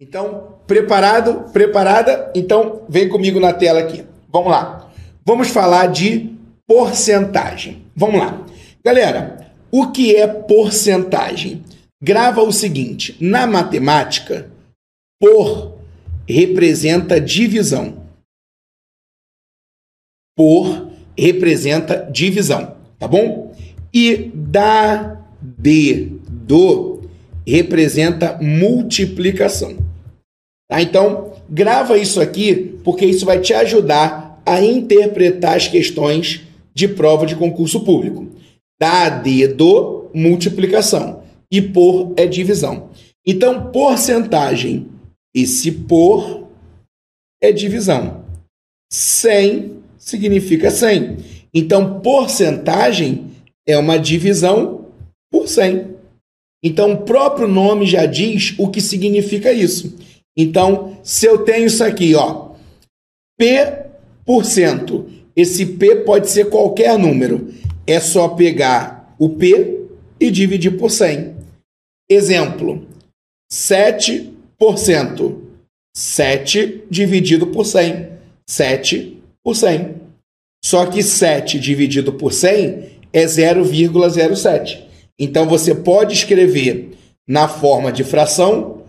Então, preparado? Preparada? Então, vem comigo na tela aqui. Vamos lá. Vamos falar de porcentagem. Vamos lá. Galera, o que é porcentagem? Grava o seguinte: na matemática, por representa divisão. Por representa divisão, tá bom? E da, de, do representa multiplicação. Tá? Então, grava isso aqui, porque isso vai te ajudar a interpretar as questões de prova de concurso público. Da, de, do, multiplicação. E por é divisão. Então, porcentagem. Esse por é divisão. 100 significa 100. Então, porcentagem é uma divisão por 100. Então, o próprio nome já diz o que significa isso. Então, se eu tenho isso aqui, ó, P por cento, esse P pode ser qualquer número. É só pegar o P e dividir por 100. Exemplo, 7%. 7 dividido por 100. 7 por 100. Só que 7 dividido por 100 é 0,07. Então você pode escrever na forma de fração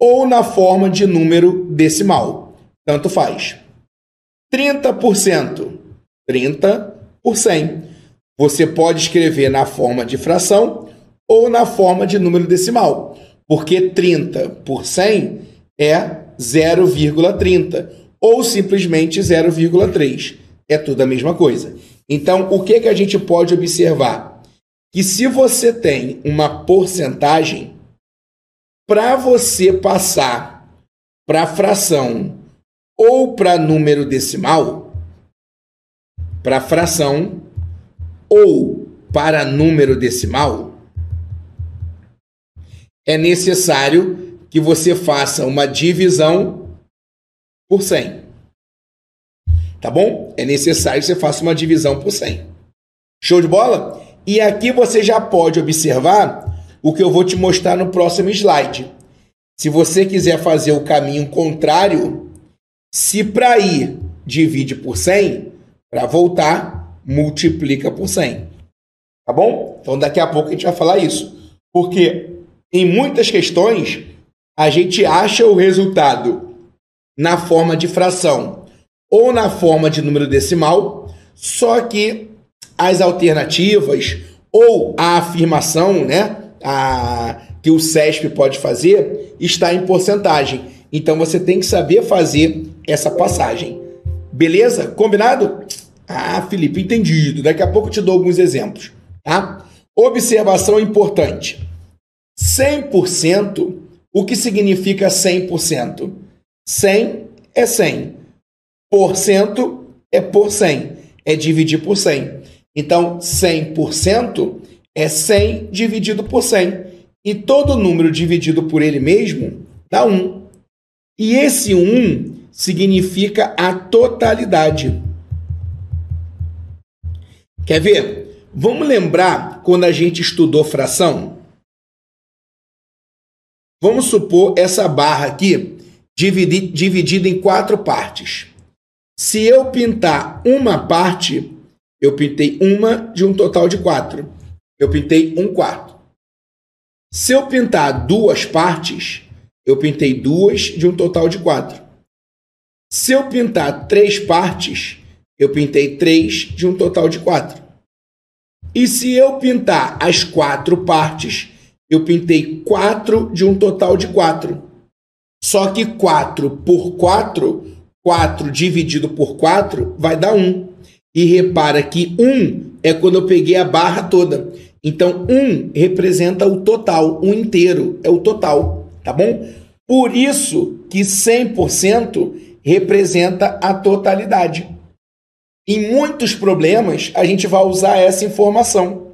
ou na forma de número decimal. Tanto faz. 30%. 30 por 100. Você pode escrever na forma de fração ou na forma de número decimal, porque 30 por 100 é 0,30 ou simplesmente 0,3. É tudo a mesma coisa. Então, o que, que a gente pode observar? Que se você tem uma porcentagem, para você passar para fração ou para número decimal, para fração ou para número decimal, é necessário que você faça uma divisão por 100. Tá bom? É necessário que você faça uma divisão por 100. Show de bola? E aqui você já pode observar o que eu vou te mostrar no próximo slide. Se você quiser fazer o caminho contrário, se para ir divide por 100, para voltar, multiplica por 100. Tá bom? Então daqui a pouco a gente vai falar isso. Porque em muitas questões a gente acha o resultado na forma de fração ou na forma de número decimal, só que as alternativas ou a afirmação, né, a, que o CESP pode fazer está em porcentagem. Então você tem que saber fazer essa passagem. Beleza? Combinado? Ah, Felipe, entendido. Daqui a pouco eu te dou alguns exemplos, tá? Observação importante. 100%, o que significa 100%? 100 é 100 por cento é por 100, é dividir por 100. Então, 100% é 100 dividido por 100. E todo número dividido por ele mesmo dá 1. E esse 1 significa a totalidade. Quer ver? Vamos lembrar quando a gente estudou fração? Vamos supor essa barra aqui dividida em quatro partes. Se eu pintar uma parte, eu pintei uma de um total de quatro. Eu pintei um quarto. Se eu pintar duas partes, eu pintei duas de um total de quatro. Se eu pintar três partes, eu pintei três de um total de quatro. E se eu pintar as quatro partes, eu pintei quatro de um total de quatro. Só que quatro por quatro 4 dividido por 4 vai dar 1. E repara que 1 é quando eu peguei a barra toda. Então, 1 representa o total, o inteiro, é o total, tá bom? Por isso que 100% representa a totalidade. Em muitos problemas, a gente vai usar essa informação.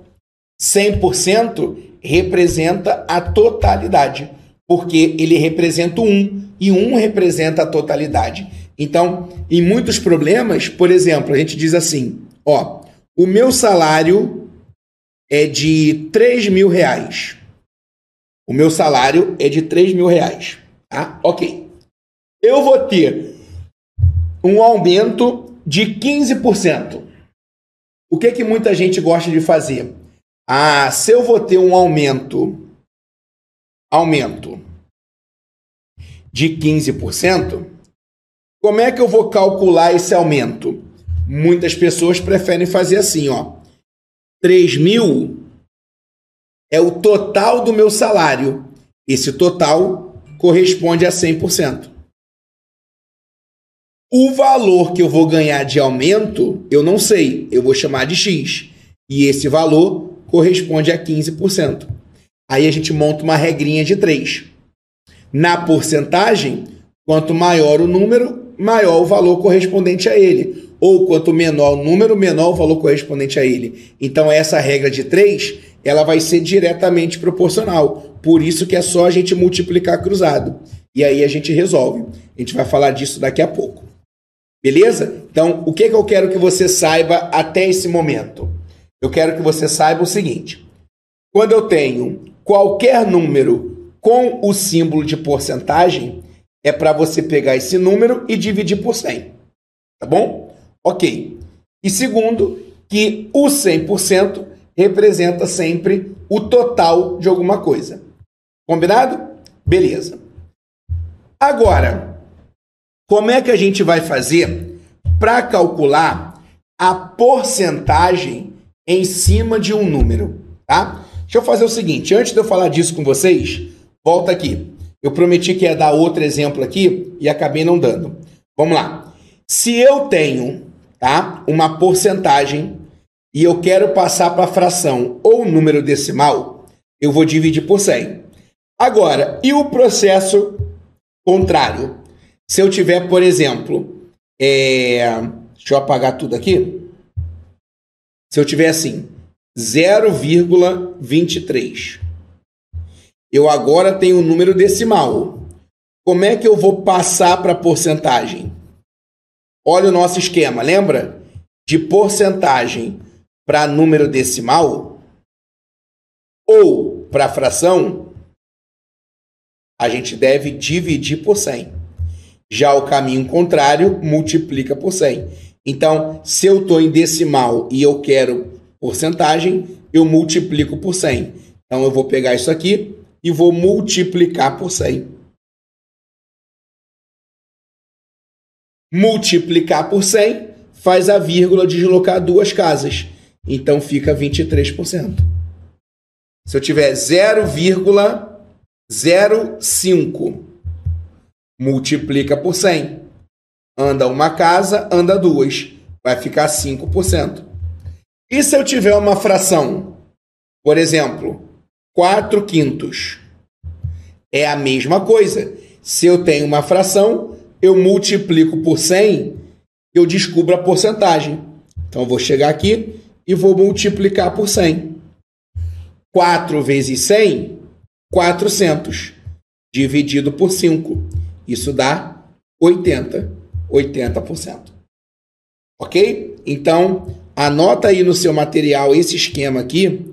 100% representa a totalidade, porque ele representa 1 e 1 representa a totalidade. Então, em muitos problemas, por exemplo, a gente diz assim: ó, o meu salário é de 3 mil reais. O meu salário é de 3 mil reais. Tá? Ok. Eu vou ter um aumento de 15%. O que que muita gente gosta de fazer? Ah, se eu vou ter um aumento aumento de 15%, como é que eu vou calcular esse aumento? Muitas pessoas preferem fazer assim, ó. 3 mil é o total do meu salário. Esse total corresponde a 100%. O valor que eu vou ganhar de aumento, eu não sei, eu vou chamar de X. E esse valor corresponde a 15%. Aí a gente monta uma regrinha de 3. Na porcentagem, quanto maior o número, maior o valor correspondente a ele. Ou quanto menor o número, menor o valor correspondente a ele. Então essa regra de 3, ela vai ser diretamente proporcional. Por isso que é só a gente multiplicar cruzado. E aí a gente resolve. A gente vai falar disso daqui a pouco. Beleza? Então, o que, que eu quero que você saiba até esse momento? Eu quero que você saiba o seguinte: quando eu tenho qualquer número com o símbolo de porcentagem, é para você pegar esse número e dividir por 100. Tá bom? Ok. E segundo, que o 100% representa sempre o total de alguma coisa. Combinado? Beleza. Agora, como é que a gente vai fazer para calcular a porcentagem em cima de um número, tá? Deixa eu fazer o seguinte, antes de eu falar disso com vocês, volta aqui. Eu prometi que ia dar outro exemplo aqui e acabei não dando. Vamos lá. Se eu tenho, tá, uma porcentagem e eu quero passar para fração ou número decimal, eu vou dividir por 100. Agora, e o processo contrário? Se eu tiver, por exemplo, é... deixa eu apagar tudo aqui. Se eu tiver assim, 0,23. Eu agora tenho um número decimal. Como é que eu vou passar para porcentagem? Olha o nosso esquema, lembra? De porcentagem para número decimal ou para fração, a gente deve dividir por 100. Já o caminho contrário multiplica por 100. Então, se eu estou em decimal e eu quero porcentagem, eu multiplico por 100. Então, eu vou pegar isso aqui e vou multiplicar por 100. Multiplicar por 100 faz a vírgula deslocar duas casas. Então, fica 23%. Se eu tiver 0,05 multiplica por 100. Anda uma casa, anda duas. Vai ficar 5%. E se eu tiver uma fração? Por exemplo, 4 quintos. É a mesma coisa. Se eu tenho uma fração, eu multiplico por 100, eu descubro a porcentagem. Então, eu vou chegar aqui e vou multiplicar por 100. 4 vezes 100, 400. Dividido por 5. Isso dá 80, 80%. Ok? Então, anota aí no seu material esse esquema aqui,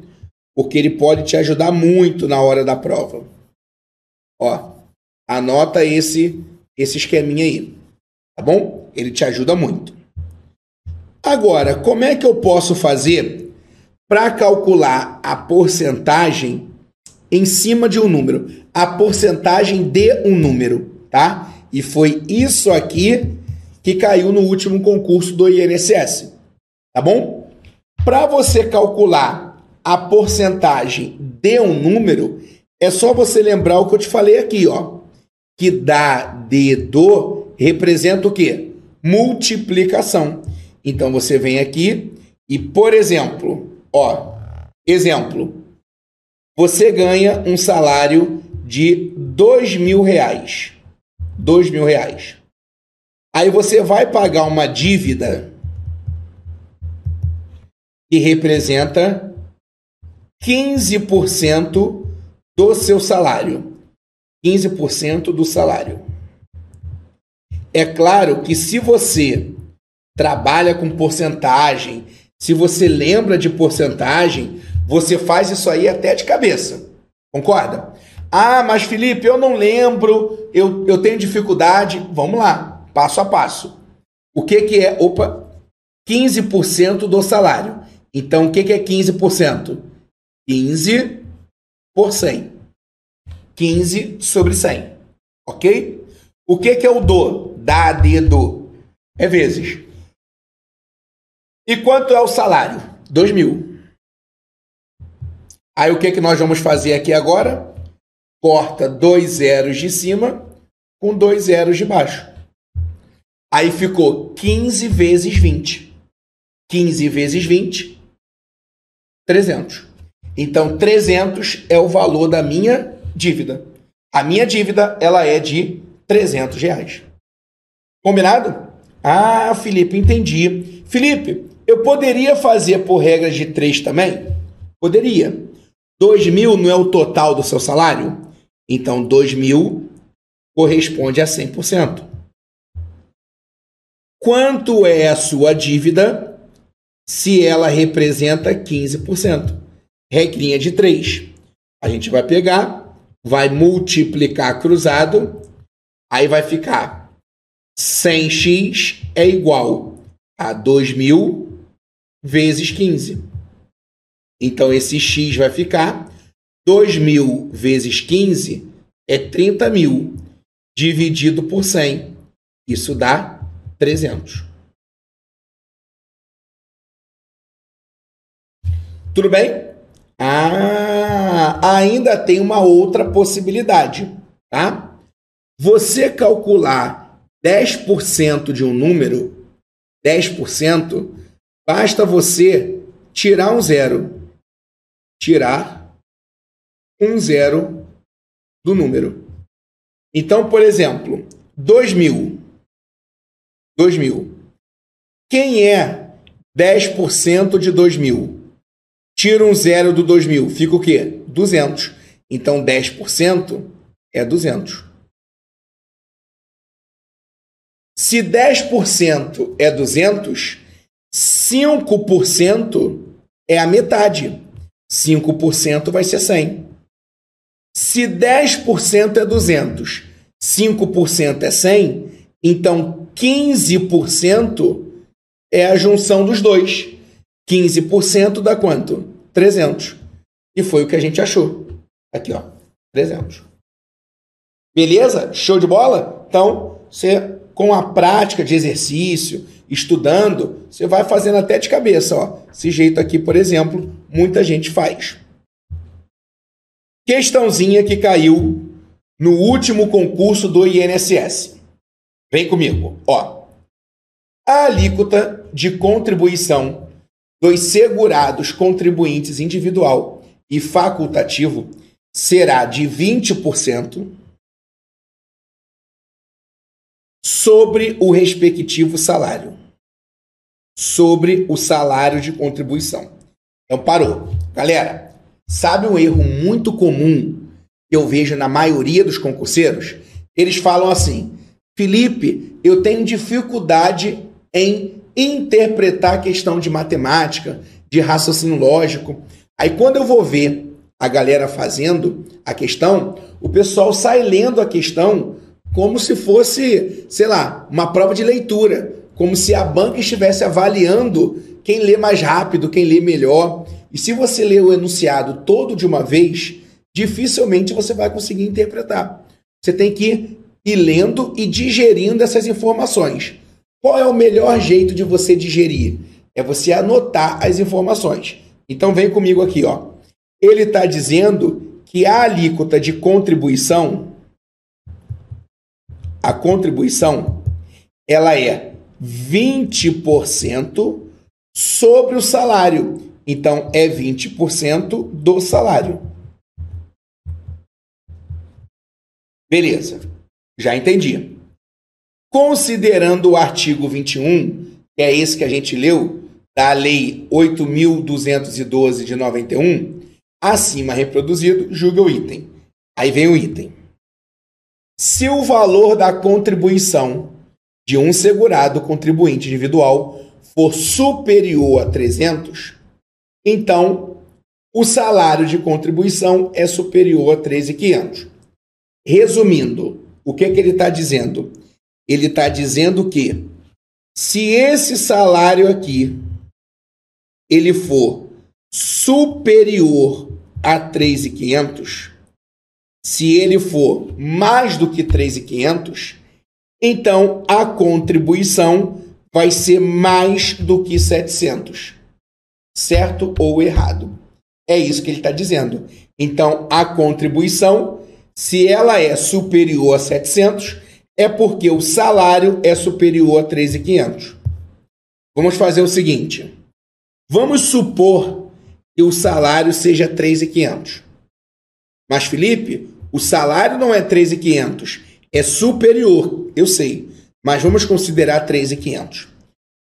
porque ele pode te ajudar muito na hora da prova. Ó, anota esse esse esqueminha aí, tá bom? Ele te ajuda muito. Agora, como é que eu posso fazer para calcular a porcentagem em cima de um número? A porcentagem de um número tá? E foi isso aqui que caiu no último concurso do INSS, tá bom? Para você calcular a porcentagem de um número, é só você lembrar o que eu te falei aqui, ó, que dá de do representa o quê? Multiplicação. Então você vem aqui e, por exemplo, ó, exemplo, você ganha um salário de dois mil reais dois mil reais. Aí você vai pagar uma dívida que representa 15% do seu salário. 15% do salário. É claro que se você trabalha com porcentagem, se você lembra de porcentagem, você faz isso aí até de cabeça. Concorda? Ah, mas Felipe, eu não lembro, eu, eu tenho dificuldade. Vamos lá, passo a passo. O que, que é? Opa, 15% do salário. Então, o que, que é 15%? 15 por 100. 15 sobre 100. Ok? O que, que é o do? Da, de, do. É vezes. E quanto é o salário? 2 mil. Aí o que, que nós vamos fazer aqui agora? Corta dois zeros de cima com dois zeros de baixo. Aí ficou 15 vezes 20. 15 vezes 20, 300. Então, 300 é o valor da minha dívida. A minha dívida, ela é de 300 reais. Combinado? Ah, Felipe, entendi. Felipe, eu poderia fazer por regra de 3 também? Poderia. 2 mil não é o total do seu salário? Então, 2 mil corresponde a 100%. Quanto é a sua dívida se ela representa 15%. Regrinha de 3. A gente vai pegar, vai multiplicar cruzado, aí vai ficar 100x é igual a 2.000 vezes 15. Então, esse x vai ficar 2.000 vezes 15 é 30 mil dividido por 100. Isso dá 300. Tudo bem? Ah, ainda tem uma outra possibilidade, tá? Você calcular 10% de um número, 10%, basta você tirar um zero. Tirar um zero do número. Então, por exemplo, 2 mil. 2 mil. Quem é 10% de 2 mil? Tira um zero do 2000, fica o quê? 200. Então 10% é 200. Se 10% é 200, 5% é a metade. 5% vai ser 100. Se 10% é 200, 5% é 100, então 15% é a junção dos dois. 15% dá quanto? 300. E foi o que a gente achou. Aqui, ó, 300. Beleza? Show de bola? Então, você com a prática de exercício, estudando, você vai fazendo até de cabeça, ó. Esse jeito aqui, por exemplo, muita gente faz. Questãozinha que caiu no último concurso do INSS. Vem comigo, ó. A alíquota de contribuição dos segurados contribuintes individual e facultativo será de 20% sobre o respectivo salário. Sobre o salário de contribuição. Então parou. Galera, sabe um erro muito comum que eu vejo na maioria dos concurseiros? Eles falam assim: Felipe, eu tenho dificuldade em interpretar a questão de matemática, de raciocínio lógico. Aí quando eu vou ver a galera fazendo a questão, o pessoal sai lendo a questão como se fosse, sei lá, uma prova de leitura, como se a banca estivesse avaliando quem lê mais rápido, quem lê melhor. E se você lê o enunciado todo de uma vez, dificilmente você vai conseguir interpretar. Você tem que ir lendo e digerindo essas informações. Qual é o melhor jeito de você digerir? É você anotar as informações. Então vem comigo aqui, ó. Ele está dizendo que a alíquota de contribuição, a contribuição, ela é 20% sobre o salário. Então é 20% do salário. Beleza. Já entendi. Considerando o artigo 21, que é esse que a gente leu, da Lei 8.212 de 91, acima reproduzido, julga o item. Aí vem o item. Se o valor da contribuição de um segurado contribuinte individual for superior a 300, então o salário de contribuição é superior a 13.500. Resumindo, o que, que ele está dizendo? Ele está dizendo que se esse salário aqui ele for superior a 3.500, se ele for mais do que 3.500, então a contribuição vai ser mais do que 700. Certo ou errado? É isso que ele está dizendo. Então, a contribuição, se ela é superior a 700, é porque o salário é superior a 3.500. Vamos fazer o seguinte. Vamos supor que o salário seja 3.500. Mas, Felipe, o salário não é 3.500, é superior, eu sei, mas vamos considerar 3.500.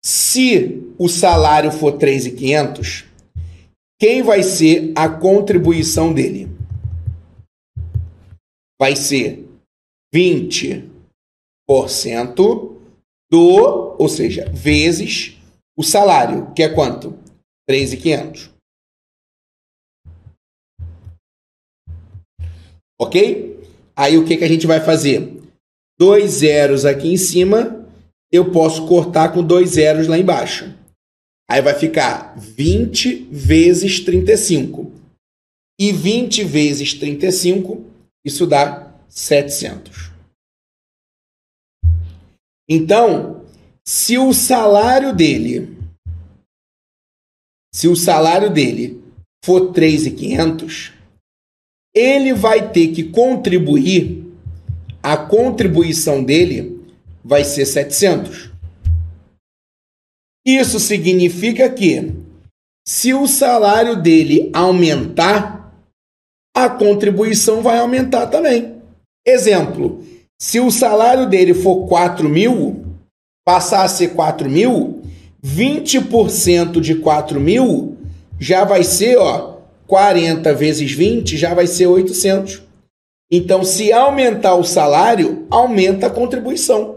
Se o salário for 3.500, quem vai ser a contribuição dele? Vai ser 20% do, ou seja, vezes o salário, que é quanto? 3.500. Ok? Aí o que, que a gente vai fazer? Dois zeros aqui em cima, eu posso cortar com dois zeros lá embaixo. Aí vai ficar 20 vezes 35. E 20 vezes 35, isso dá 700. Então, se o salário dele se o salário dele for 3.500, ele vai ter que contribuir, a contribuição dele vai ser 700. Isso significa que, se o salário dele aumentar, a contribuição vai aumentar também. Exemplo, se o salário dele for 4 mil, passar a ser 4 mil, 20% de 4 mil já vai ser, ó, 40 vezes 20 já vai ser 800. Então, se aumentar o salário, aumenta a contribuição.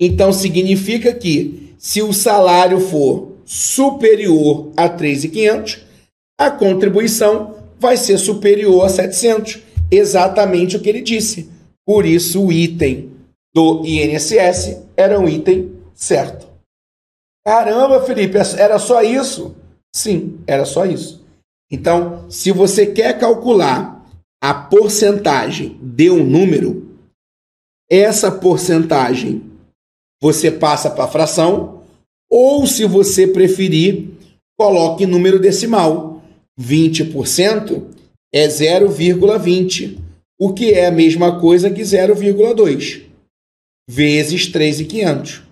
Então, significa que se o salário for superior a 3.500, a contribuição vai ser superior a 700. Exatamente o que ele disse. Por isso, o item do INSS era um item certo. Caramba, Felipe, era só isso? Sim, era só isso. Então, se você quer calcular a porcentagem de um número, essa porcentagem você passa para fração, ou se você preferir, coloque número decimal. 20% é 0,20, o que é a mesma coisa que 0,2 vezes 3,500.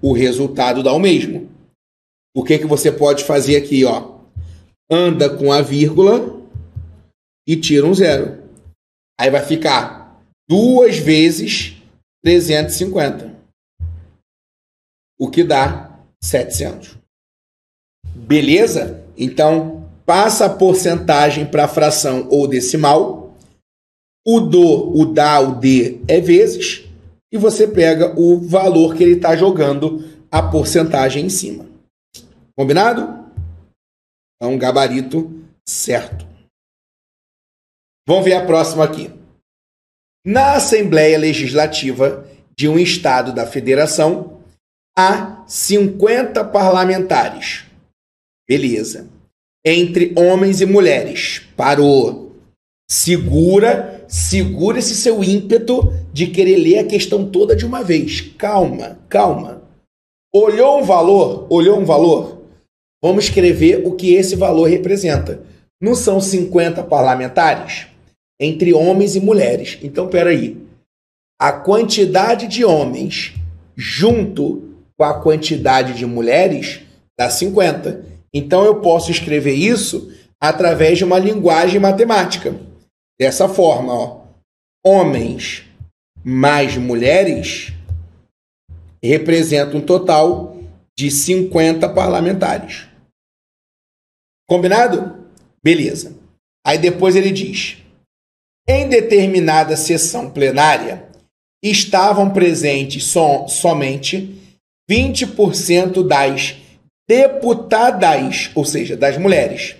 O resultado dá o mesmo. O que, que você pode fazer aqui, ó? anda com a vírgula e tira um zero. Aí vai ficar duas vezes 350, o que dá 700. Beleza? Então, passa a porcentagem para fração ou decimal. O do, o da, o de é vezes. E você pega o valor que ele está jogando a porcentagem em cima. Combinado? É um gabarito certo. Vamos ver a próxima aqui. Na Assembleia Legislativa de um Estado da Federação, há 50 parlamentares. Beleza. Entre homens e mulheres. Parou. Segura, segura esse seu ímpeto de querer ler a questão toda de uma vez. Calma, calma. Olhou um valor? Olhou um valor? Vamos escrever o que esse valor representa. Não são 50 parlamentares? Entre homens e mulheres. Então, peraí. A quantidade de homens junto com a quantidade de mulheres dá 50. Então, eu posso escrever isso através de uma linguagem matemática. Dessa forma, ó. Homens mais mulheres representam um total de 50 parlamentares. Combinado? Beleza. Aí depois ele diz: em determinada sessão plenária estavam presentes som, somente 20% das deputadas, ou seja, das mulheres,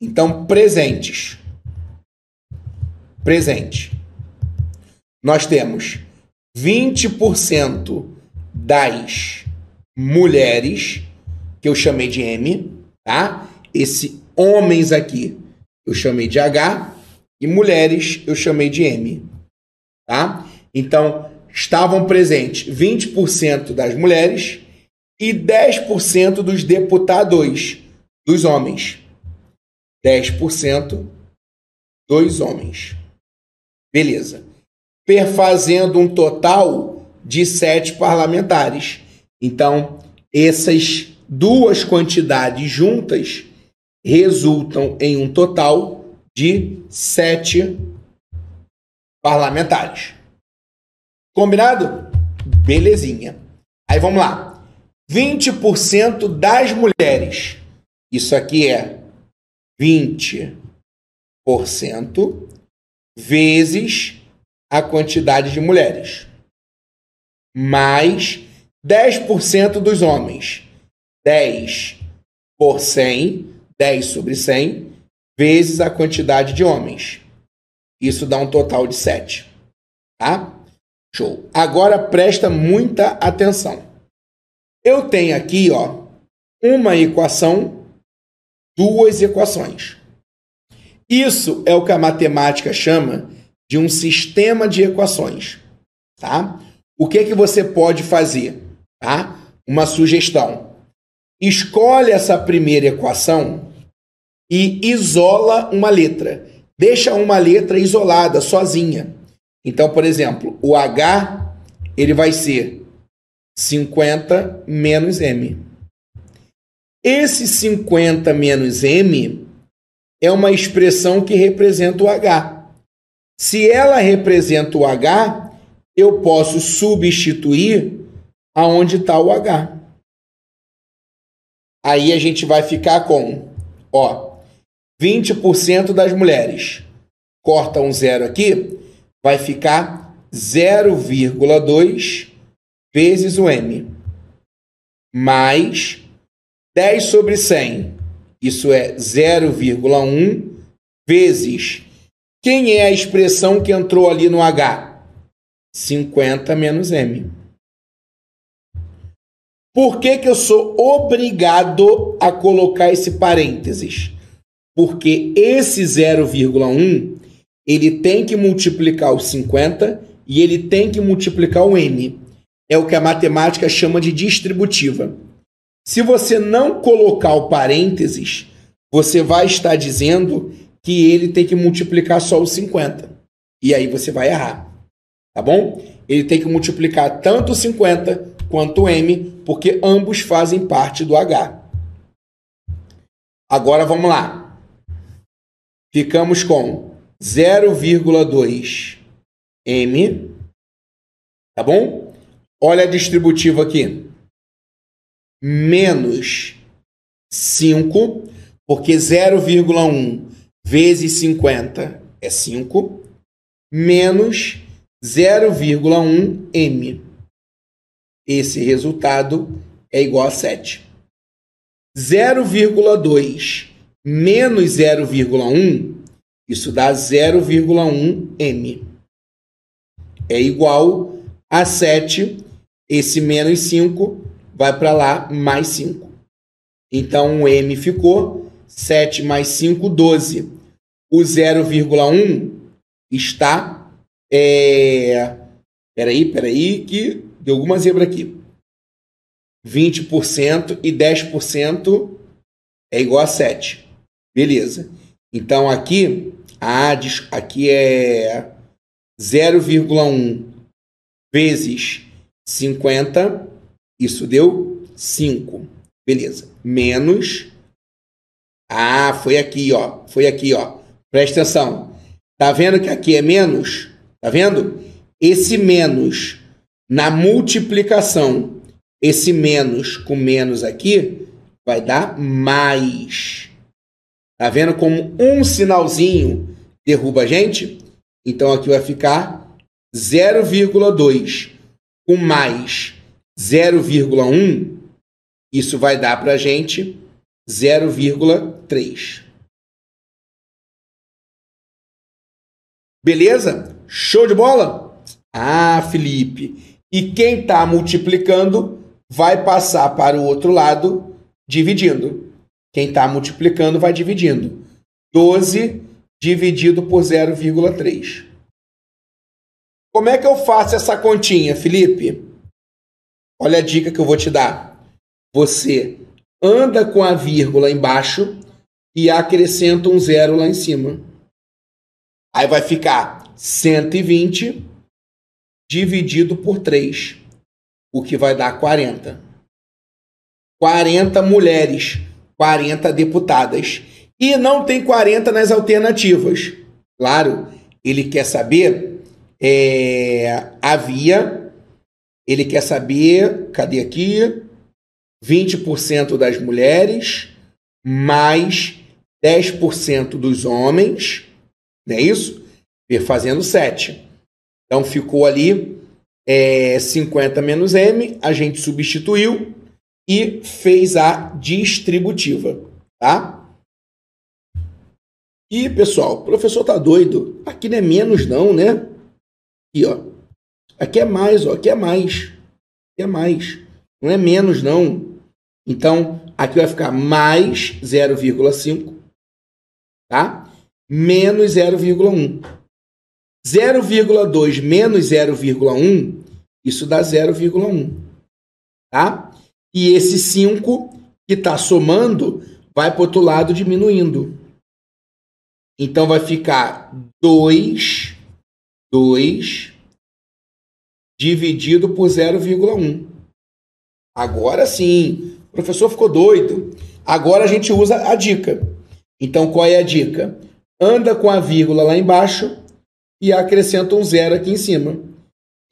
Então, presentes. Presente. Nós temos 20% das mulheres, que eu chamei de M, tá? Esse homens aqui eu chamei de H e mulheres eu chamei de M, tá? Então, estavam presentes 20% das mulheres e 10% dos deputados dos homens. 10% dos homens. Beleza. Perfazendo um total de sete parlamentares. Então, essas duas quantidades juntas resultam em um total de sete parlamentares. Combinado? Belezinha. Aí vamos lá. 20% das mulheres. Isso aqui é 20% vezes a quantidade de mulheres. Mais 10% dos homens. 10 por 100, 10 sobre 100, vezes a quantidade de homens. Isso dá um total de 7. Tá? Show. Agora presta muita atenção. Eu tenho aqui, ó, uma equação, duas equações. Isso é o que a matemática chama de um sistema de equações, tá? O que que você pode fazer, tá? Uma sugestão. Escolhe essa primeira equação e isola uma letra. Deixa uma letra isolada, sozinha. Então, por exemplo, o H ele vai ser 50 menos M. Esse 50 menos M é uma expressão que representa o H. Se ela representa o H, eu posso substituir aonde está o H. Aí a gente vai ficar com, ó, 20% das mulheres. Corta um zero aqui, vai ficar 0,2 vezes o M. Mais 10 sobre 100. Isso é 0,1 vezes. Quem é a expressão que entrou ali no H? 50 menos M. Por que, que eu sou obrigado a colocar esse parênteses? Porque esse 0,1 ele tem que multiplicar o 50 e ele tem que multiplicar o n. É o que a matemática chama de distributiva. Se você não colocar o parênteses, você vai estar dizendo que ele tem que multiplicar só o 50. E aí você vai errar. Tá bom? Ele tem que multiplicar tanto o 50 quanto o m, porque ambos fazem parte do h. Agora vamos lá. Ficamos com 0,2 m, tá bom? Olha a distributiva aqui. Menos 5, porque 0,1 vezes 50 é 5, menos 0,1 m. Esse resultado é igual a 7. 0,2 menos 0,1 isso dá 0,1 m. É igual a 7. Esse menos 5 vai para lá, mais 5. Então, o m ficou 7 mais 5, 12. O 0,1 está... É... Peraí, peraí, que deu alguma zebra aqui. 20% e 10% é igual a 7. Beleza. Então, aqui ah, aqui é 0,1 vezes 50, isso deu 5. Beleza. Menos. Ah, foi aqui, ó. Foi aqui, ó. Presta atenção. Tá vendo que aqui é menos? Tá vendo? Esse menos na multiplicação, esse menos com menos aqui vai dar mais. Tá vendo como um sinalzinho derruba a gente? Então aqui vai ficar 0,2 com mais 0,1, isso vai dar para a gente 0,3. Beleza? Show de bola? Ah, Felipe. E quem está multiplicando vai passar para o outro lado dividindo. Quem está multiplicando vai dividindo. 12 dividido por 0,3. Como é que eu faço essa continha, Felipe? Olha a dica que eu vou te dar. Você anda com a vírgula embaixo e acrescenta um zero lá em cima. Aí vai ficar 120 dividido por 3, o que vai dar 40. 40 mulheres, 40 deputadas. E não tem 40 nas alternativas. Claro, ele quer saber. É, havia. Ele quer saber. Cadê aqui? 20% das mulheres, mais 10% dos homens. Não é isso? Fazendo 7. Então ficou ali é, 50 menos M, a gente substituiu e fez a distributiva, tá? E, pessoal, o professor tá doido. Aqui não é menos não, né? Aqui, ó. Aqui é mais, ó. Aqui é mais. Aqui é mais. Não é menos não. Então, aqui vai ficar mais 0,5, tá? Menos 0,1. 0,2 menos 0,1, isso dá 0,1, tá? E esse 5 que está somando vai para o outro lado diminuindo. Então vai ficar 2, 2 dividido por 0,1. Agora sim, o professor ficou doido. Agora a gente usa a dica. Então qual é a dica? Anda com a vírgula lá embaixo e acrescenta um zero aqui em cima.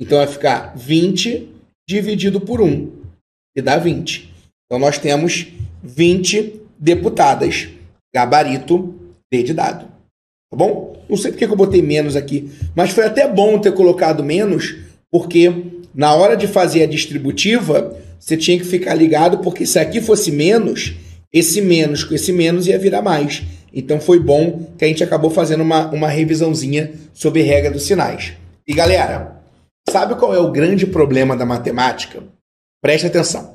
Então vai ficar 20 dividido por 1, que dá 20. Então nós temos 20 deputadas. Gabarito D de dado. Tá bom? Não sei porque eu botei menos aqui, mas foi até bom ter colocado menos, porque na hora de fazer a distributiva, você tinha que ficar ligado, porque se aqui fosse menos, esse menos com esse menos ia virar mais. Então foi bom que a gente acabou fazendo uma, uma revisãozinha sobre regra dos sinais. E galera, sabe qual é o grande problema da matemática? Preste atenção.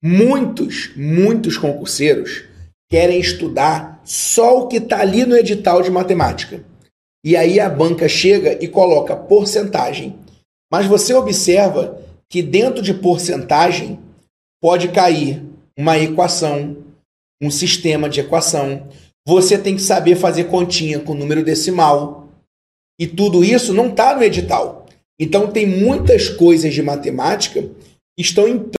Muitos, muitos concurseiros querem estudar só o que está ali no edital de matemática. E aí a banca chega e coloca porcentagem. Mas você observa que dentro de porcentagem pode cair uma equação, um sistema de equação, você tem que saber fazer continha com número decimal. E tudo isso não está no edital. Então tem muitas coisas de matemática que estão em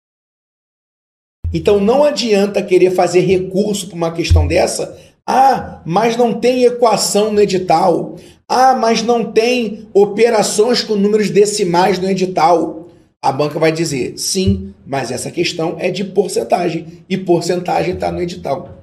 então não adianta querer fazer recurso para uma questão dessa. Ah, mas não tem equação no edital. Ah, mas não tem operações com números decimais no edital. A banca vai dizer sim, mas essa questão é de porcentagem e porcentagem está no edital.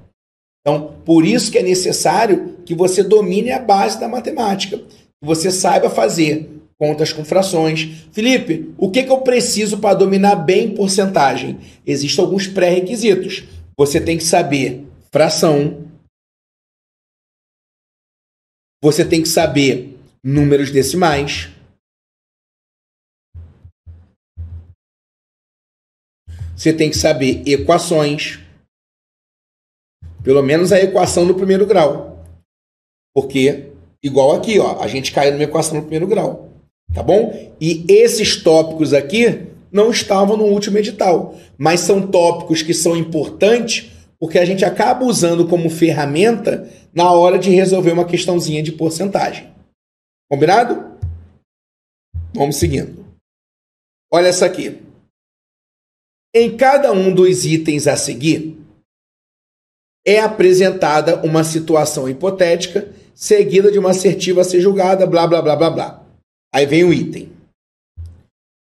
Então, por isso que é necessário que você domine a base da matemática, que você saiba fazer contas com frações. Felipe, o que, que eu preciso para dominar bem porcentagem? Existem alguns pré-requisitos. Você tem que saber fração. Você tem que saber números decimais. Você tem que saber equações. Pelo menos a equação no primeiro grau. Porque, igual aqui, ó, a gente caiu numa equação no primeiro grau. Tá bom? E esses tópicos aqui não estavam no último edital, mas são tópicos que são importantes porque a gente acaba usando como ferramenta na hora de resolver uma questãozinha de porcentagem. Combinado? Vamos seguindo. Olha essa aqui. Em cada um dos itens a seguir, é apresentada uma situação hipotética seguida de uma assertiva a ser julgada, blá blá blá blá blá. Aí vem o item.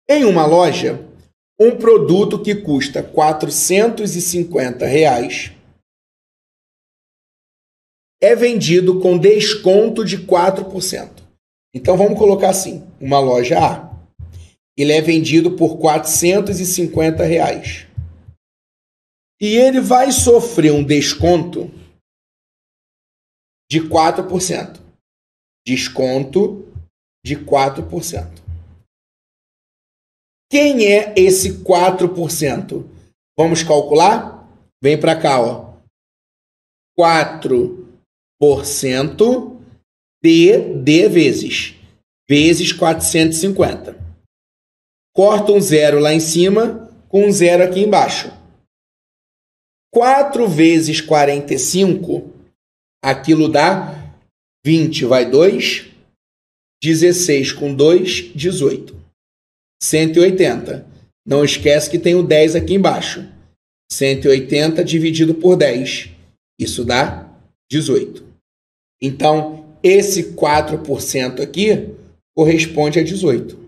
Em uma loja, um produto que custa 450 reais é vendido com desconto de 4%. Então vamos colocar assim: uma loja A. Ele é vendido por 450 reais e ele vai sofrer um desconto de 4%. Desconto de 4%. Quem é esse 4%? Vamos calcular? Vem para cá, ó. 4% de D vezes. Vezes 450. Corta um zero lá em cima com um zero aqui embaixo. 4 vezes 45, aquilo dá 20, vai 2. 16 com 2, 18. 180. Não esquece que tem o 10 aqui embaixo. 180 dividido por 10. Isso dá 18. Então, esse 4% aqui corresponde a 18.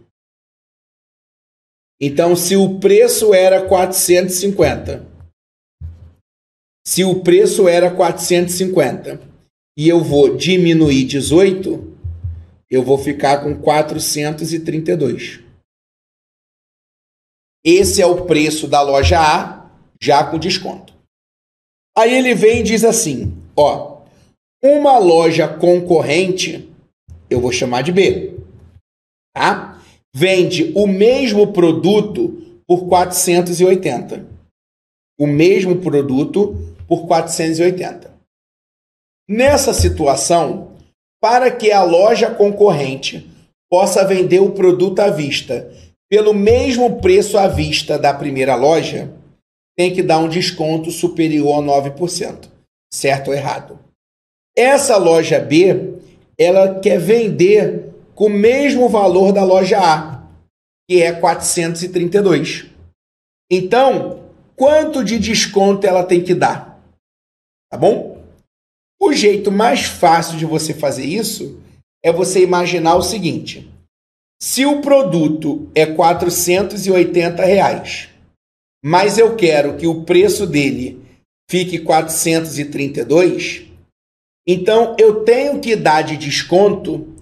Então, se o preço era 450, se o preço era 450 e eu vou diminuir 18, eu vou ficar com 432. Esse é o preço da loja A, já com desconto. Aí ele vem e diz assim: ó, uma loja concorrente, eu vou chamar de B, tá? Vende o mesmo produto por 480. O mesmo produto por 480. Nessa situação, para que a loja concorrente possa vender o produto à vista pelo mesmo preço à vista da primeira loja, tem que dar um desconto superior a 9%. Certo ou errado? Essa loja B, ela quer vender com o mesmo valor da loja A, que é 432. Então, quanto de desconto ela tem que dar? Tá bom? O jeito mais fácil de você fazer isso é você imaginar o seguinte: se o produto é 480 reais, mas eu quero que o preço dele fique 432, então eu tenho que dar de desconto,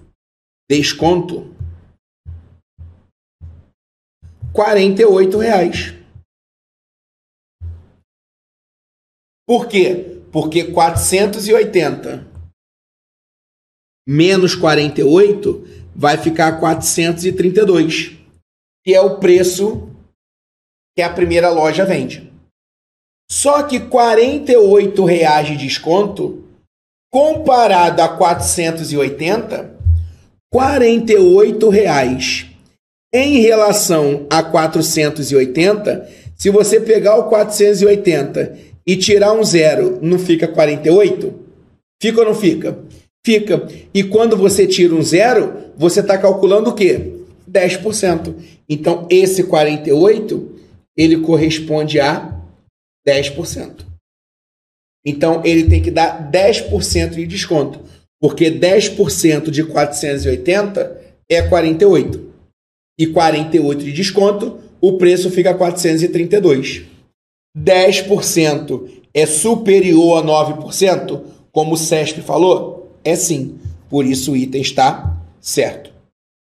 desconto, 48 reais. Por quê? Porque 480 menos 48 vai ficar 432, que é o preço que a primeira loja vende. Só que 48 reais de desconto, comparado a 480, 48 reais em relação a 480, se você pegar o 480 e tirar um zero, não fica 48? Fica ou não fica? Fica. E quando você tira um zero, você está calculando o quê? 10%. Então, esse 48, ele corresponde a 10%. Então, ele tem que dar 10% de desconto. Porque 10% de 480 é 48. E 48 de desconto, o preço fica 432. 10% é superior a 9%, como o CESP falou? É sim. Por isso o item está certo.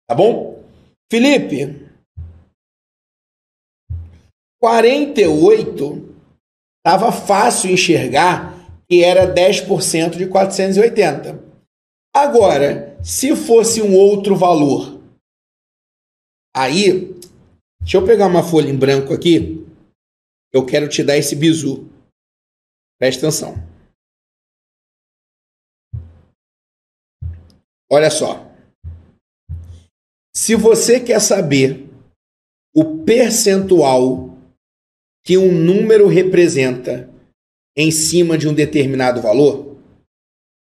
Tá bom? Felipe, 48 estava fácil enxergar que era 10% de 480. Agora, se fosse um outro valor, aí, deixa eu pegar uma folha em branco aqui. Eu quero te dar esse bizu. Presta atenção. Olha só. Se você quer saber o percentual que um número representa em cima de um determinado valor,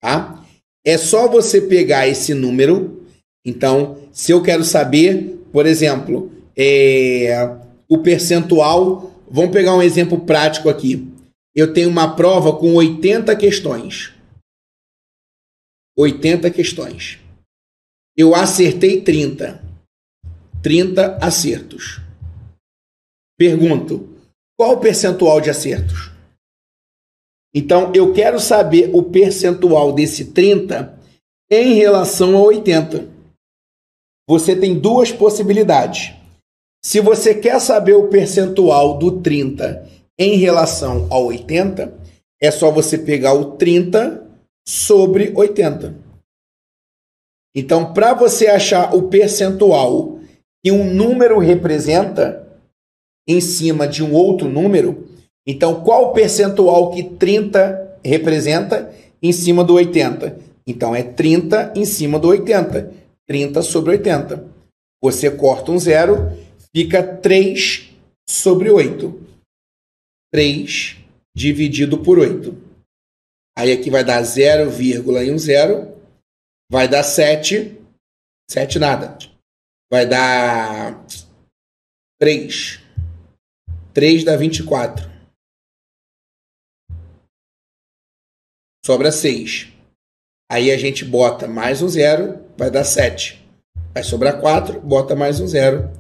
tá? É só você pegar esse número. Então, se eu quero saber, por exemplo, é, o percentual, vamos pegar um exemplo prático aqui. Eu tenho uma prova com 80 questões. 80 questões. Eu acertei 30. 30 acertos. Pergunto: qual o percentual de acertos? Então, eu quero saber o percentual desse 30 em relação a 80. Você tem duas possibilidades. Se você quer saber o percentual do 30 em relação ao 80, é só você pegar o 30 sobre 80. Então, para você achar o percentual que um número representa em cima de um outro número, então qual o percentual que 30 representa em cima do 80? Então é 30 em cima do 80. 30 sobre 80. Você corta um zero, fica 3 sobre 8. 3 dividido por 8. Aí aqui vai dar 0,10, vai dar 7, 7 nada. Vai dar 3. 3 dá 24. Sobra 6. Aí a gente bota mais um zero, vai dar 7. Vai sobrar 4, bota mais um zero.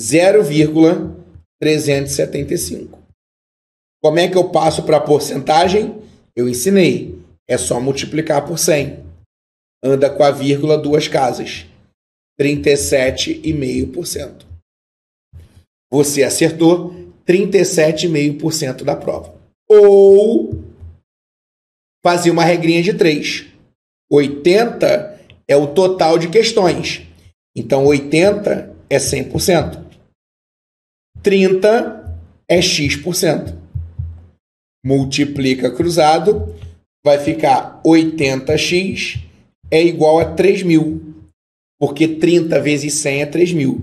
0,375. Como é que eu passo para a porcentagem? Eu ensinei. É só multiplicar por 100. Anda com a vírgula duas casas. 37,5%. Você acertou 37,5% da prova. Ou fazia uma regrinha de 3. 80 é o total de questões. Então 80 é 100%. 30 é x%. Multiplica cruzado, vai ficar 80x é igual a 3.000. Porque 30 vezes 100 é 3.000.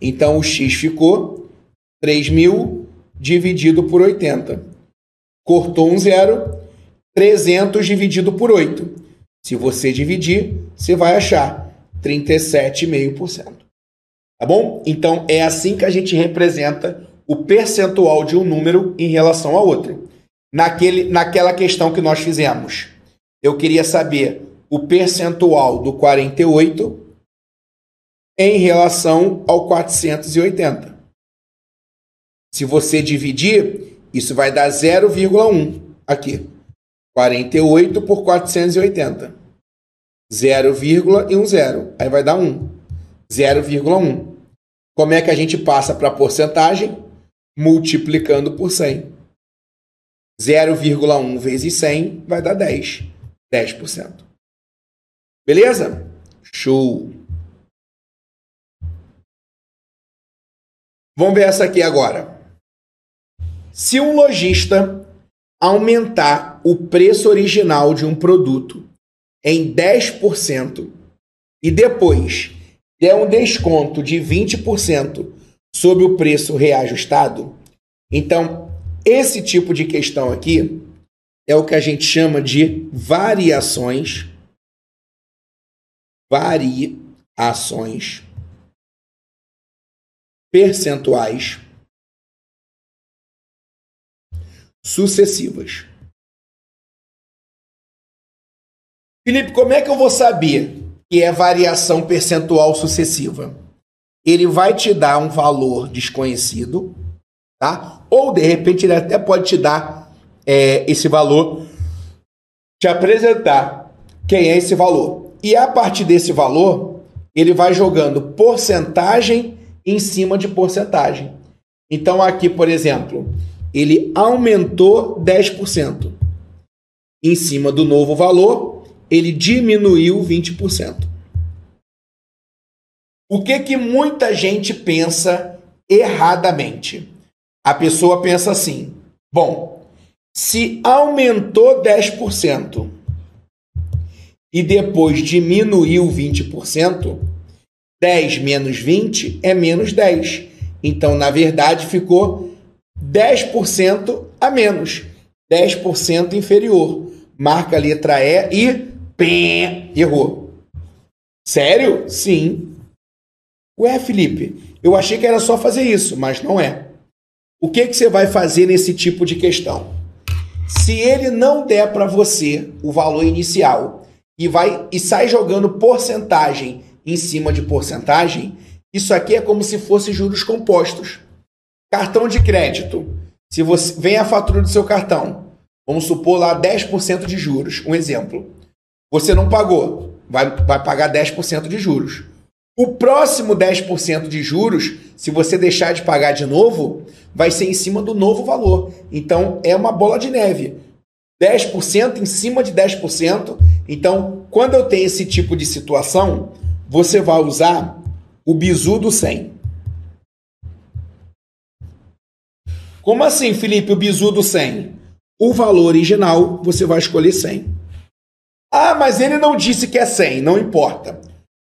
Então o x ficou 3.000 dividido por 80. Cortou um zero, 300 dividido por 8. Se você dividir, você vai achar 37,5%. Tá bom? Então é assim que a gente representa o percentual de um número em relação a outro. Naquele, naquela questão que nós fizemos, eu queria saber o percentual do 48 em relação ao 480. Se você dividir, isso vai dar 0,1 aqui. 48 por 480. 0, e um zero. Aí vai dar 1. 0,1. Como é que a gente passa para a porcentagem? Multiplicando por 100. 0,1 vezes 100 vai dar 10. 10%. Beleza? Show! Vamos ver essa aqui agora. Se um lojista aumentar o preço original de um produto em 10% e depois der um desconto de 20% sobre o preço reajustado, então esse tipo de questão aqui é o que a gente chama de variações variações percentuais sucessivas. Felipe, como é que eu vou saber que é variação percentual sucessiva? Ele vai te dar um valor desconhecido, tá? Ou de repente ele até pode te dar é, esse valor, te apresentar quem é esse valor. E a partir desse valor, ele vai jogando porcentagem em cima de porcentagem. Então aqui, por exemplo, ele aumentou 10%. Em cima do novo valor, ele diminuiu 20%. O que que muita gente pensa erradamente? A pessoa pensa assim: bom, se aumentou 10% e depois diminuiu 20%, 10 menos 20 é menos 10. Então, na verdade, ficou 10% a menos, 10% inferior. Marca a letra E e pé, errou. Sério? Sim. Ué, Felipe, eu achei que era só fazer isso, mas não é. O que, que você vai fazer nesse tipo de questão? Se ele não der para você o valor inicial e vai e sai jogando porcentagem em cima de porcentagem, isso aqui é como se fosse juros compostos. Cartão de crédito. Se você vem a fatura do seu cartão, vamos supor lá 10% de juros, um exemplo. Você não pagou, vai, vai pagar 10% de juros. O próximo 10% de juros, se você deixar de pagar de novo, vai ser em cima do novo valor. Então é uma bola de neve. 10% em cima de 10%. Então, quando eu tenho esse tipo de situação, você vai usar o bizu do 100. Como assim, Felipe, o bizu do 100? O valor original você vai escolher 100. Ah, mas ele não disse que é 100, não importa.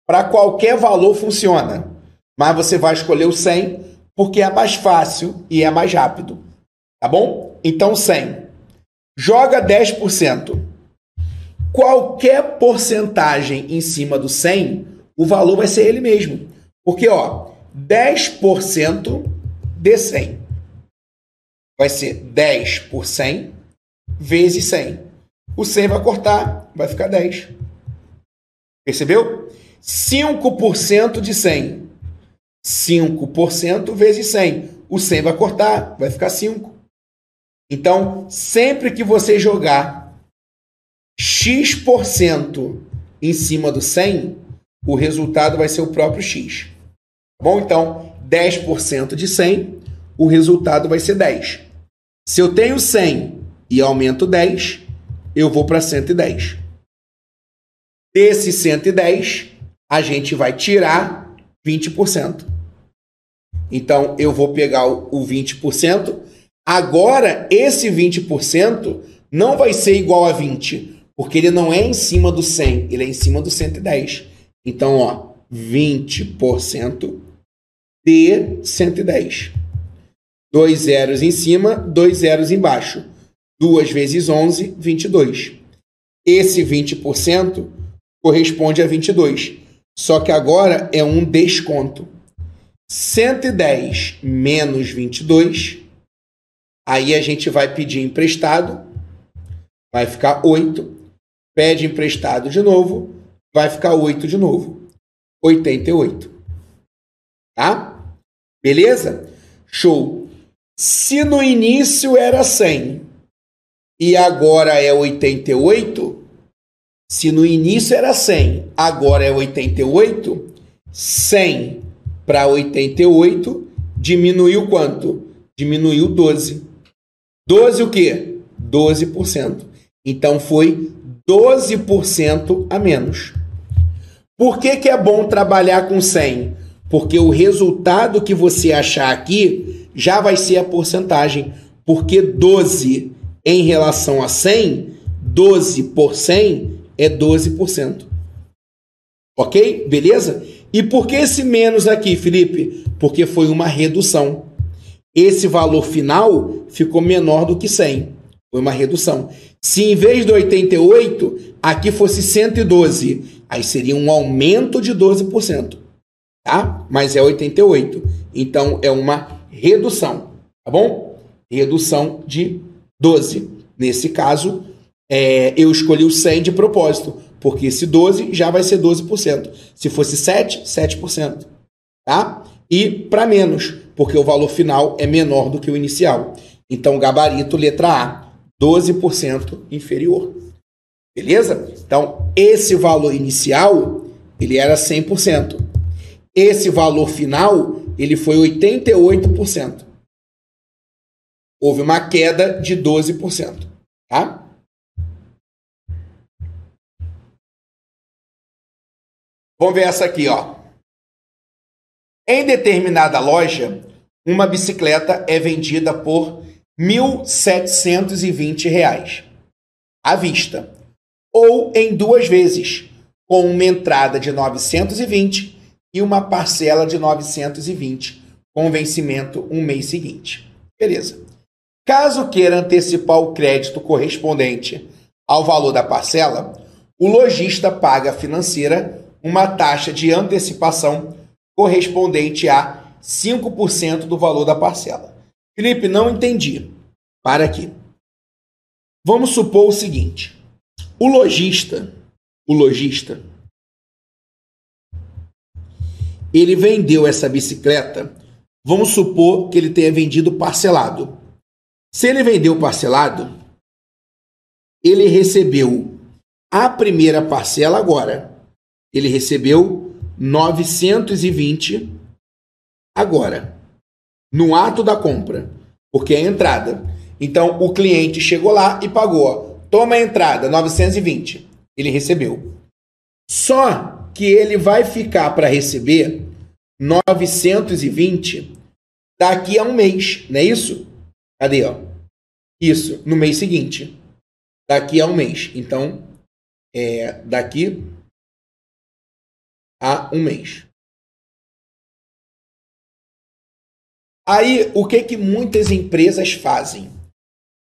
Para qualquer valor funciona. Mas você vai escolher o 100 porque é mais fácil e é mais rápido. Tá bom? Então 100. Joga 10%. Qualquer porcentagem em cima do 100, o valor vai ser ele mesmo. Porque, ó, 10% de 100 vai ser 10 por 100 vezes 100. O 100 vai cortar, vai ficar 10. Percebeu? 5% de 100. 5% vezes 100. O 100 vai cortar, vai ficar 5. Então, sempre que você jogar X% em cima do 100, o resultado vai ser o próprio X. Tá bom? Então, 10% de 100, o resultado vai ser 10. Se eu tenho 100 e aumento 10, eu vou para 110. Desse 110, a gente vai tirar 20%. Então, eu vou pegar o 20%. Agora, esse 20% não vai ser igual a 20, porque ele não é em cima do 100, ele é em cima do 110. Então, ó, 20% de 110. Dois zeros em cima, dois zeros embaixo. 2 vezes 11, 22. Esse 20% corresponde a 22. Só que agora é um desconto. 110 menos 22. Aí a gente vai pedir emprestado. Vai ficar 8. Pede emprestado de novo. Vai ficar 8 de novo. 88. Tá? Beleza? Show. Se no início era 100 e agora é 88, se no início era 100, agora é 88, 100 para 88 diminuiu quanto? Diminuiu 12. 12 o quê? 12%. Então foi 12% a menos. Por que, que é bom trabalhar com 100? Porque o resultado que você achar aqui já vai ser a porcentagem. Porque 12 em relação a 100, 12 por 100 é 12%. Ok? Beleza? E por que esse menos aqui, Felipe? Porque foi uma redução. Esse valor final ficou menor do que 100. Foi uma redução. Se em vez de 88, aqui fosse 112, aí seria um aumento de 12%. Tá? Mas é 88. Então é uma redução. Tá bom? Redução de 12. Nesse caso, é, eu escolhi o 100 de propósito, porque esse 12 já vai ser 12%. Se fosse 7, 7%. Tá? E para menos, porque o valor final é menor do que o inicial. Então, gabarito, letra A, 12% inferior. Beleza? Então, esse valor inicial, ele era 100%. Esse valor final, ele foi 88% houve uma queda de 12%. Tá? Vamos ver essa aqui, ó. Em determinada loja, uma bicicleta é vendida por R$ 1.720 à vista, ou em duas vezes, com uma entrada de 920 e uma parcela de 920, com vencimento um mês seguinte. Beleza. Caso queira antecipar o crédito correspondente ao valor da parcela, o lojista paga à financeira uma taxa de antecipação correspondente a 5% do valor da parcela. Felipe, não entendi. Para aqui. Vamos supor o seguinte: o lojista, o lojista, ele vendeu essa bicicleta. Vamos supor que ele tenha vendido parcelado. Se ele vendeu parcelado, ele recebeu a primeira parcela agora. Ele recebeu 920 agora, no ato da compra, porque é a entrada. Então o cliente chegou lá e pagou. Toma a entrada, 920. Ele recebeu. Só que ele vai ficar para receber 920 daqui a um mês, não é isso? Cadê, ó? Isso, no mês seguinte. Daqui a um mês. Então, é daqui a um mês. Aí, o que que muitas empresas fazem?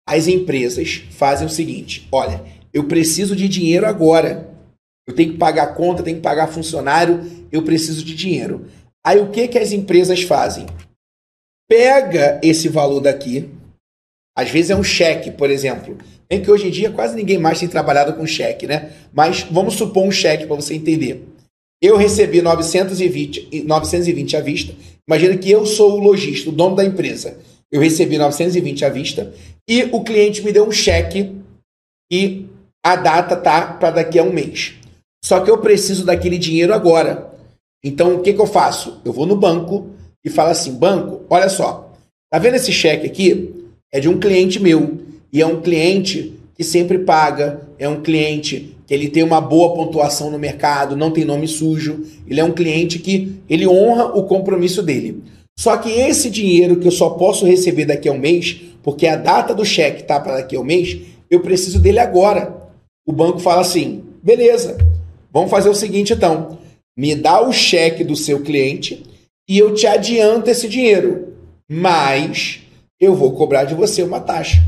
As empresas fazem o seguinte: olha, eu preciso de dinheiro agora. Eu tenho que pagar conta, tenho que pagar funcionário, eu preciso de dinheiro. Aí o que que as empresas fazem? Pega esse valor daqui, às vezes é um cheque, por exemplo. Bem que hoje em dia quase ninguém mais tem trabalhado com cheque, né? Mas vamos supor um cheque para você entender. Eu recebi 920, 920 à vista. Imagina que eu sou o lojista, o dono da empresa. Eu recebi 920 à vista e o cliente me deu um cheque e a data tá para daqui a um mês. Só que eu preciso daquele dinheiro agora. Então o que, que eu faço? Eu vou no banco e falo assim: banco, olha só, tá vendo esse cheque aqui? É de um cliente meu e é um cliente que sempre paga, é um cliente que ele tem uma boa pontuação no mercado, não tem nome sujo, ele é um cliente que ele honra o compromisso dele. Só que esse dinheiro que eu só posso receber daqui a um mês, porque a data do cheque está para daqui a um mês, eu preciso dele agora. O banco fala assim: beleza, vamos fazer o seguinte então. Me dá o cheque do seu cliente e eu te adianto esse dinheiro, mas eu vou cobrar de você uma taxa.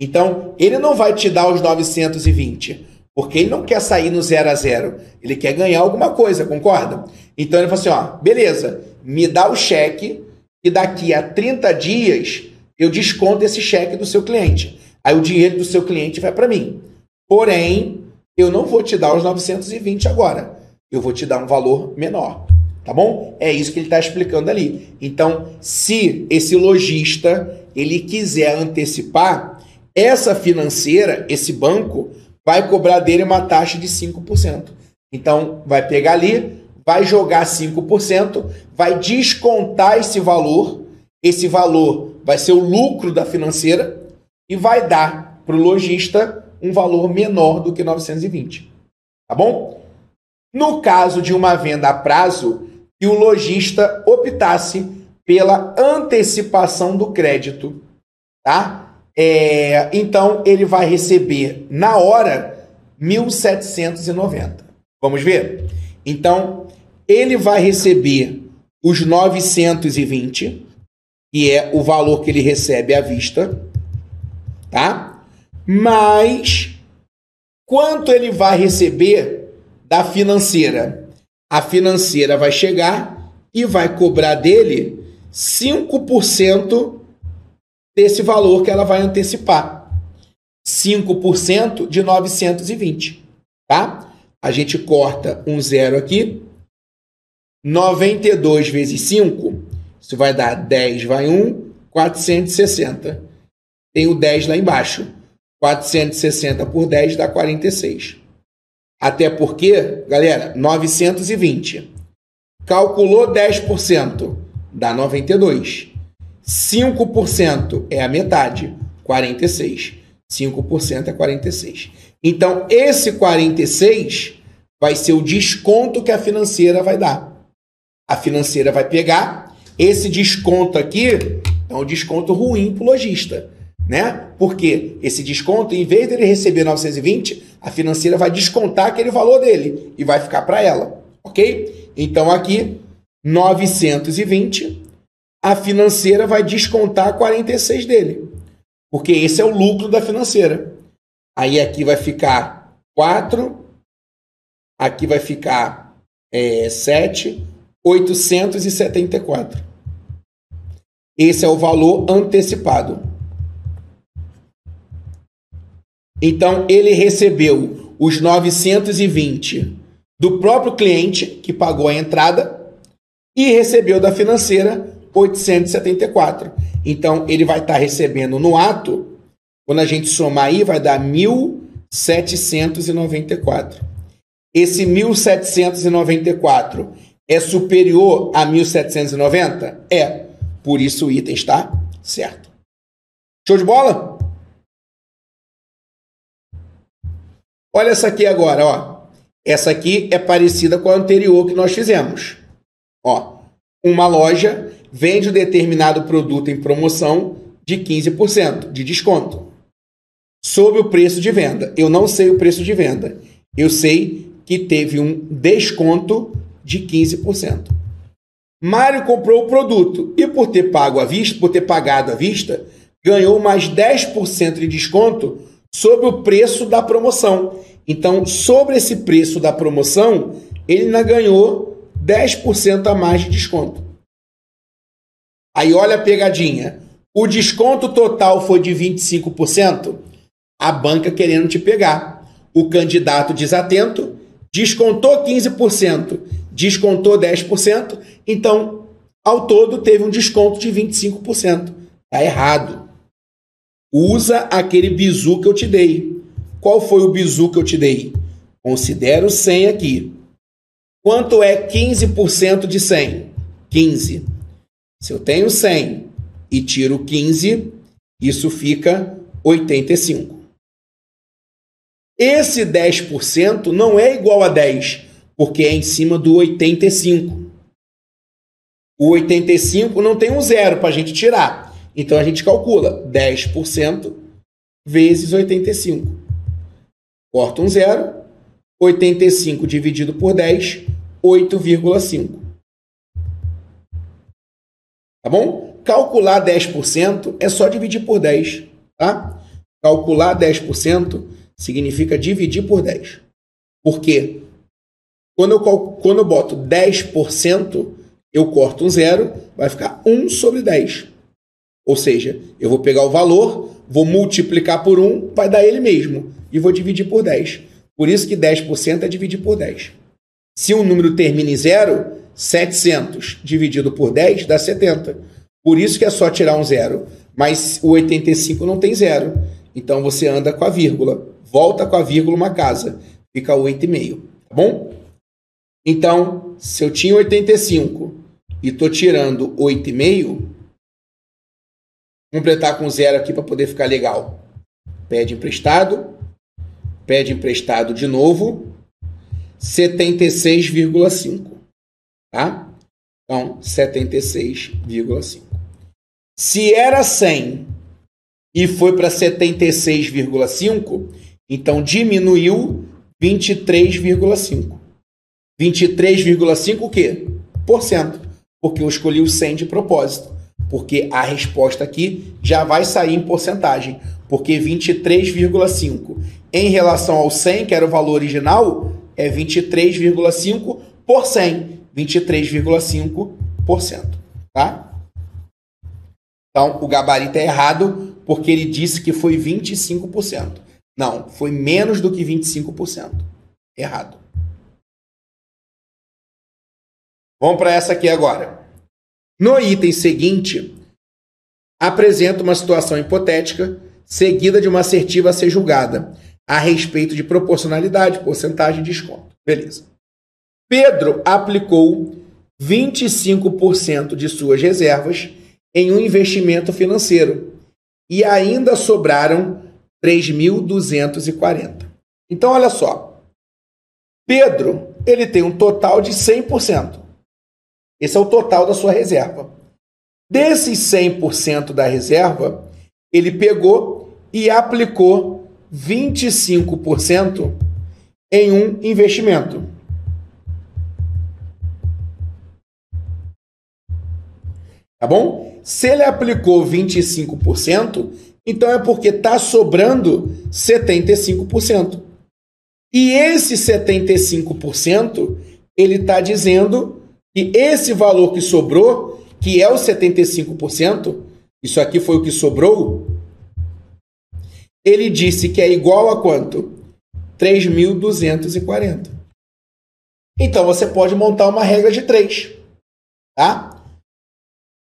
Então, ele não vai te dar os 920 porque ele não quer sair no zero a zero. Ele quer ganhar alguma coisa, concorda? Então ele fala assim: ó, beleza, me dá o cheque e daqui a 30 dias eu desconto esse cheque do seu cliente. Aí o dinheiro do seu cliente vai para mim. Porém, eu não vou te dar os 920 agora. Eu vou te dar um valor menor. Tá bom? É isso que ele está explicando ali. Então, se esse lojista ele quiser antecipar, essa financeira, esse banco, vai cobrar dele uma taxa de 5%. Então, vai pegar ali, vai jogar 5%, vai descontar esse valor, esse valor vai ser o lucro da financeira e vai dar para o lojista um valor menor do que 920. Tá bom? No caso de uma venda a prazo, que o lojista optasse pela antecipação do crédito, tá? É, então ele vai receber na hora 1.790. Vamos ver? Então ele vai receber os 920, que é o valor que ele recebe à vista, tá? Mas quanto ele vai receber da financeira? A financeira vai chegar e vai cobrar dele 5% desse valor que ela vai antecipar. 5% de 920, tá? A gente corta um zero aqui. 92 vezes 5, isso vai dar 10 vai 1, 460. Tem o 10 lá embaixo. 460 por 10 dá 46. Até porque, galera, 920. Calculou 10%, dá 92. 5% é a metade, 46. 5% é 46. Então, esse 46 vai ser o desconto que a financeira vai dar. A financeira vai pegar esse desconto aqui, é um desconto ruim para o lojista, né? Porque esse desconto, em vez dele receber 920, a financeira vai descontar aquele valor dele e vai ficar para ela, ok? Então aqui 920 a financeira vai descontar 46 dele. Porque esse é o lucro da financeira. Aí aqui vai ficar 4, aqui vai ficar é, 7, 874. Esse é o valor antecipado. Então ele recebeu os 920 do próprio cliente que pagou a entrada e recebeu da financeira 874. Então, ele vai estar tá recebendo no ato, quando a gente somar aí, vai dar 1.794. Esse 1.794 é superior a 1.790? É. Por isso o item está certo. Show de bola? Olha essa aqui agora, ó. Essa aqui é parecida com a anterior que nós fizemos. Ó, uma loja vende um determinado produto em promoção de 15% de desconto sobre o preço de venda. Eu não sei o preço de venda. Eu sei que teve um desconto de 15%. Mário comprou o produto e por ter pago à vista, por ter pagado à vista, ganhou mais 10% de desconto sobre o preço da promoção. Então, sobre esse preço da promoção, ele ainda ganhou 10% a mais de desconto. Aí olha a pegadinha. O desconto total foi de 25%, a banca querendo te pegar. O candidato desatento descontou 15%, descontou 10%, então ao todo teve um desconto de 25%. Tá errado. Usa aquele bizu que eu te dei. Qual foi o bizu que eu te dei? Considero 100 aqui. Quanto é 15% de 100? 15. Se eu tenho 100 e tiro 15, isso fica 85. Esse 10% não é igual a 10, porque é em cima do 85. O 85 não tem um zero para a gente tirar. Então a gente calcula 10% vezes 85. Corta um zero. 85 dividido por 10, 8,5. Tá bom? Calcular 10% é só dividir por 10, tá? Calcular 10% significa dividir por 10. Por quê? Quando eu, quando eu boto 10%, eu corto um zero, vai ficar 1 sobre 10. Ou seja, eu vou pegar o valor, vou multiplicar por 1, vai dar ele mesmo, e vou dividir por 10. Por isso que 10% é dividir por 10. Se um número termina em zero, 700 dividido por 10 dá 70. Por isso que é só tirar um zero. Mas o 85 não tem zero. Então você anda com a vírgula volta com a vírgula uma casa, fica 8,5, tá bom? Então, se eu tinha 85 e estou tirando 8,5, completar com zero aqui para poder ficar legal. Pede emprestado, pede emprestado de novo, 76,5, tá? Então, 76,5. Se era 100 e foi para 76,5, então diminuiu 23,5. 23,5 o quê? Por cento. Porque eu escolhi o 100 de propósito. Porque a resposta aqui já vai sair em porcentagem. Porque 23,5 em relação ao 100, que era o valor original, é 23,5 por 100. 23,5%. Tá? Então, o gabarito é errado porque ele disse que foi 25%. Não, foi menos do que 25%. Errado. Vamos para essa aqui agora. No item seguinte, apresenta uma situação hipotética seguida de uma assertiva a ser julgada a respeito de proporcionalidade, porcentagem de desconto. Beleza. Pedro aplicou 25% de suas reservas em um investimento financeiro e ainda sobraram 3.240. Então, olha só. Pedro, ele tem um total de 100%. Esse é o total da sua reserva. Desses 100% da reserva, ele pegou e aplicou 25% em um investimento. Tá bom? Se ele aplicou 25%, então é porque está sobrando 75%. E esse 75%, ele está dizendo que esse valor que sobrou, que é o 75%, isso aqui foi o que sobrou, ele disse que é igual a quanto? 3.240. Então você pode montar uma regra de 3, tá?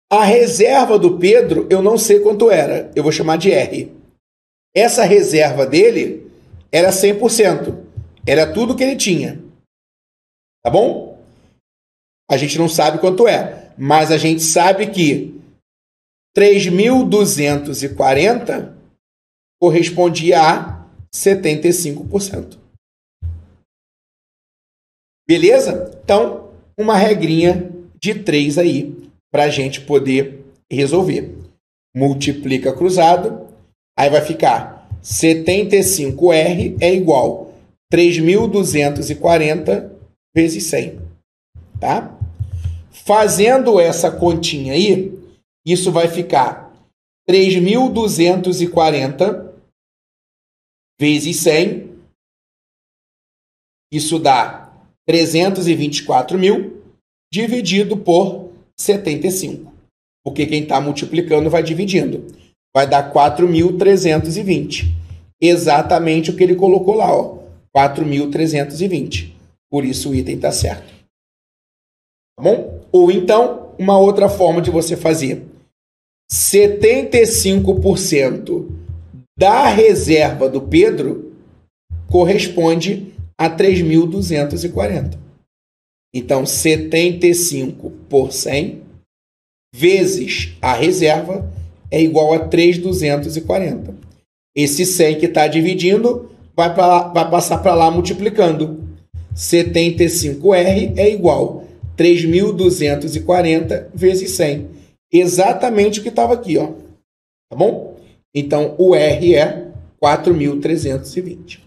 A reserva do Pedro, eu não sei quanto era. Eu vou chamar de R. Essa reserva dele era 100%. Era tudo que ele tinha. Tá bom? A gente não sabe quanto é, mas a gente sabe que 3.240 correspondia a 75%. Beleza? Então, uma regrinha de 3 aí para a gente poder resolver. Multiplica cruzado, aí vai ficar 75R é igual 3.240 vezes 100. Tá? Fazendo essa continha aí, isso vai ficar 3.240 vezes 100. Isso dá 324 mil dividido por 75. Porque quem está multiplicando vai dividindo. Vai dar 4.320. Exatamente o que ele colocou lá, ó. 4.320. Por isso o item está certo. Tá bom? Ou então, uma outra forma de você fazer. 75% da reserva do Pedro corresponde a 3.240. Então, 75 por 100 vezes a reserva é igual a 3.240. Esse 100 que está dividindo vai, pra, vai passar para lá multiplicando. 75R é igual 3.240 vezes 100. Exatamente o que estava aqui, ó. Tá bom? Então, o R é 4.320.